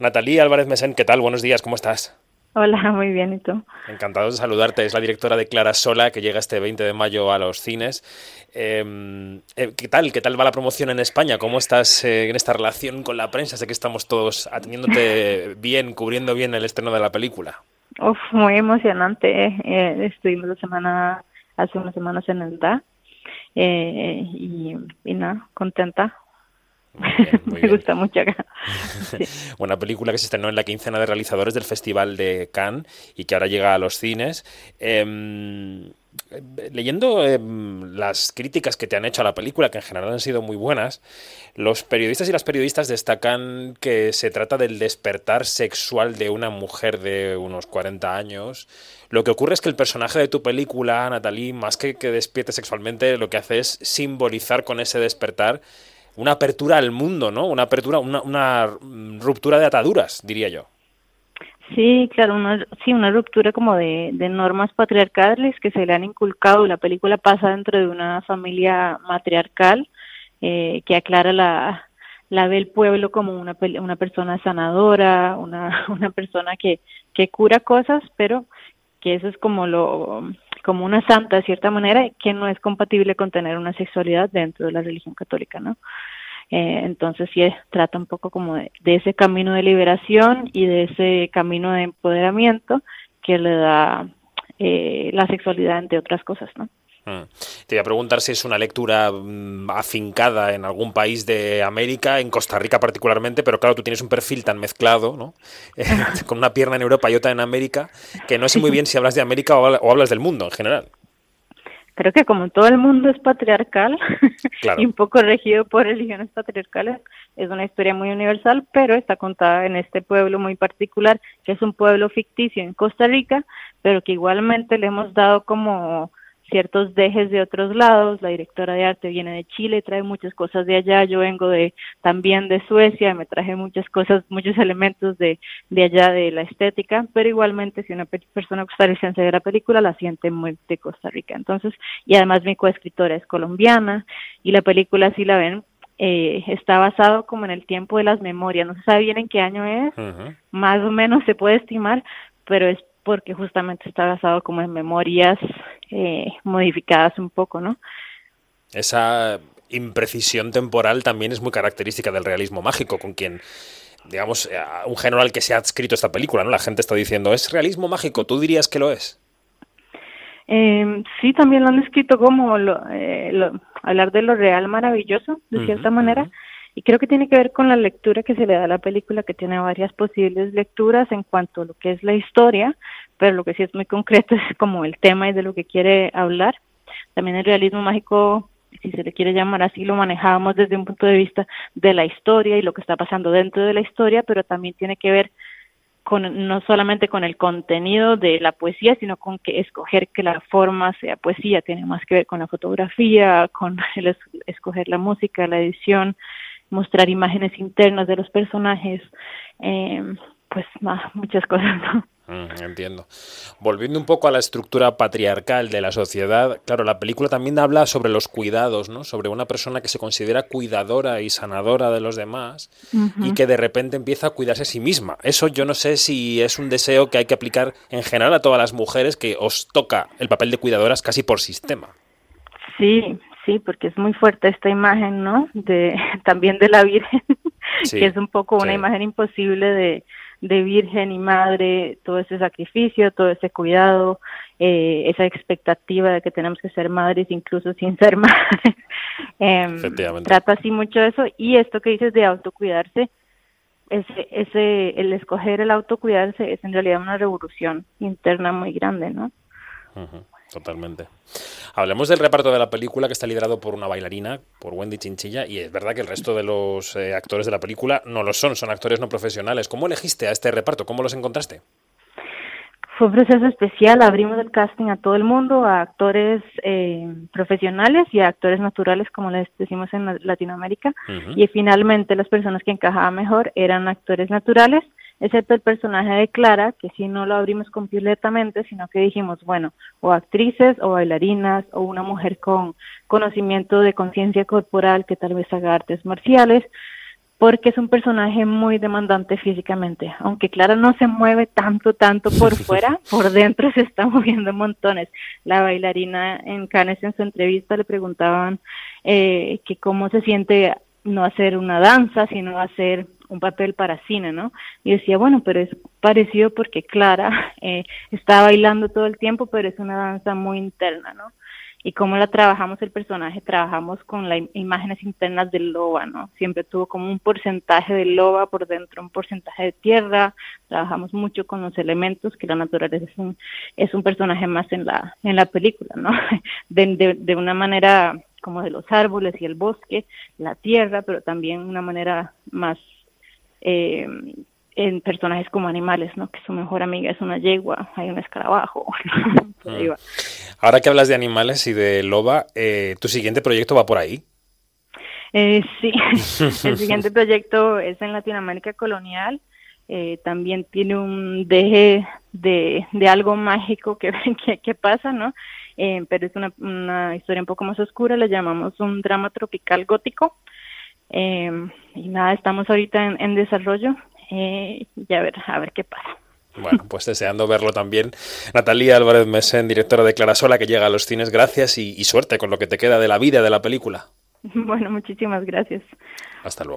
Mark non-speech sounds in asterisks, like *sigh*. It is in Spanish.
Natalie Álvarez Mesén, ¿qué tal? Buenos días, ¿cómo estás? Hola, *laughs* muy bien, ¿y tú? Encantado de saludarte. Es la directora de Clara Sola, que llega este 20 de mayo a los cines. Em, eh, ¿Qué tal? ¿Qué tal va la promoción en España? ¿Cómo estás eh, en esta relación con la prensa? Sé que estamos todos atendiéndote *laughs* bien, cubriendo bien el estreno de la película. Uf, muy emocionante. Eh, estuvimos la semana, hace unas semanas en el DA y, y nada, contenta *laughs* Me gusta mucho acá. *laughs* Una película que se estrenó en la quincena de realizadores del Festival de Cannes y que ahora llega a los cines. Em, leyendo em, las críticas que te han hecho a la película, que en general han sido muy buenas, los periodistas y las periodistas destacan que se trata del despertar sexual de una mujer de unos 40 años. Lo que ocurre es que el personaje de tu película, Natalie, más que que despierte sexualmente, lo que hace es simbolizar con ese despertar una apertura al mundo, ¿no? Una apertura, una, una ruptura de ataduras, diría yo. Sí, claro, una, sí, una ruptura como de, de, normas patriarcales que se le han inculcado. La película pasa dentro de una familia matriarcal eh, que aclara la, la ve el pueblo como una, una persona sanadora, una, *laughs* una persona que, que cura cosas, pero que eso es como lo como una santa de cierta manera que no es compatible con tener una sexualidad dentro de la religión católica, ¿no? Eh, entonces sí trata un poco como de, ese camino de liberación y de ese camino de empoderamiento que le da eh, la sexualidad entre otras cosas, ¿no? Mm. Te voy a preguntar si es una lectura mm, afincada en algún país de América, en Costa Rica particularmente, pero claro, tú tienes un perfil tan mezclado, ¿no? *laughs* *laughs* con una pierna en Europa y otra en América, que no sé muy bien si hablas de América o hablas del mundo en general. Creo que como todo el mundo es patriarcal *laughs* y un poco regido por religiones patriarcales, es una historia muy universal, pero está contada en este pueblo muy particular, que es un pueblo ficticio en Costa Rica, pero que igualmente le hemos dado como ciertos dejes de otros lados. La directora de arte viene de Chile, trae muchas cosas de allá. Yo vengo de también de Suecia, me traje muchas cosas, muchos elementos de, de allá de la estética, pero igualmente si una persona costarricense ve la película, la siente muy de Costa Rica. Entonces, y además mi coescritora es colombiana y la película, si la ven, eh, está basado como en el tiempo de las memorias. No se sabe bien en qué año es, más o menos se puede estimar, pero es porque justamente está basado como en memorias eh, modificadas un poco, ¿no? Esa imprecisión temporal también es muy característica del realismo mágico, con quien, digamos, eh, un género al que se ha escrito esta película, ¿no? La gente está diciendo, ¿es realismo mágico? ¿Tú dirías que lo es? Eh, sí, también lo han escrito como eh, lo, hablar de lo real maravilloso, de cierta manera. Y creo que tiene que ver con la lectura que se le da a la película, que tiene varias posibles lecturas en cuanto a lo que es la historia, pero lo que sí es muy concreto *laughs* es como el tema y de lo que quiere hablar. También el realismo mágico, si se le quiere llamar así, lo manejábamos desde un punto de vista de la historia y lo que está pasando dentro de la historia, pero también tiene que ver con, no solamente con el contenido de la poesía, sino con que escoger que la forma sea poesía, tiene más que ver con la fotografía, con *laughs* el escoger la música, la edición, mostrar imágenes internas de los personajes, eh, pues muchas cosas, ¿no? Mm, entiendo. Volviendo un poco a la estructura patriarcal de la sociedad, claro, la película también habla sobre los cuidados, ¿no? Sobre una persona que se considera cuidadora y sanadora de los demás y que de repente empieza a cuidarse a sí misma. Eso yo no sé si es un deseo que hay que aplicar en general a todas las mujeres que os toca el papel de cuidadoras casi por sistema. Sí, sí, porque es muy fuerte esta imagen, ¿no? De *laughs* también de la Virgen, *laughs* que es un poco una imagen imposible de, de Virgen y Madre, todo ese sacrificio, todo ese cuidado, eh, esa expectativa de que tenemos que ser madres incluso sin ser *laughs* madres. eh, trata así mucho eso y esto que dices de autocuidarse, ese, ese, el escoger el autocuidarse es en realidad una revolución interna muy grande, ¿no? Totalmente. Hablemos del reparto de la película que está liderado por una bailarina, por Wendy Chinchilla, y es verdad que el resto de los eh, actores de la película no lo son, son actores no profesionales. ¿Cómo elegiste a este reparto? ¿Cómo los encontraste? Fue un proceso especial, abrimos el casting a todo el mundo, a actores eh, profesionales y a actores naturales, como les decimos en Latinoamérica, y finalmente las personas que encajaban mejor eran actores naturales excepto el personaje de Clara, que sí no lo abrimos completamente, sino que dijimos, bueno, o actrices o bailarinas o una mujer con conocimiento de conciencia corporal que tal vez haga artes marciales, porque es un personaje muy demandante físicamente. Aunque Clara no se mueve tanto, tanto por *laughs* fuera, por dentro se está moviendo montones. La bailarina en Cannes en su entrevista le preguntaban eh, que cómo se siente no hacer una danza, sino hacer un papel para cine, ¿no? Y decía, bueno, pero es parecido porque Clara *laughs* eh, está bailando todo el tiempo, pero es una danza muy interna, ¿no? y cómo la trabajamos el personaje, trabajamos con las imágenes internas del loba, ¿no? Siempre tuvo como un porcentaje de loba por dentro, un porcentaje de tierra, trabajamos mucho con los elementos, que la naturaleza es un, es un personaje más en la, en la película, ¿no? *laughs* De, de, una manera como de los árboles y el bosque, la tierra, pero también una manera más eh, en personajes como animales, ¿no? Que su mejor amiga es una yegua, hay un escarabajo. *laughs* Mm. Ahora que hablas de animales y de loba, eh, ¿tu siguiente proyecto va por ahí? Eh, sí, *laughs* el siguiente proyecto es en Latinoamérica colonial. Eh, también tiene un deje de, de algo mágico *laughs* que, que, pasa, ¿no? Eh, pero es una, una, historia un poco más oscura, le llamamos un drama tropical gótico. Y nada, estamos ahorita en, en desarrollo eh, y a ver, a ver qué pasa. Bueno, pues deseando verlo también. Natalia Álvarez Mesen, directora de Clarasola, que llega a los cines. Gracias y, y suerte con lo que te queda de la vida de la película. *laughs* Bueno, muchísimas gracias. Hasta luego.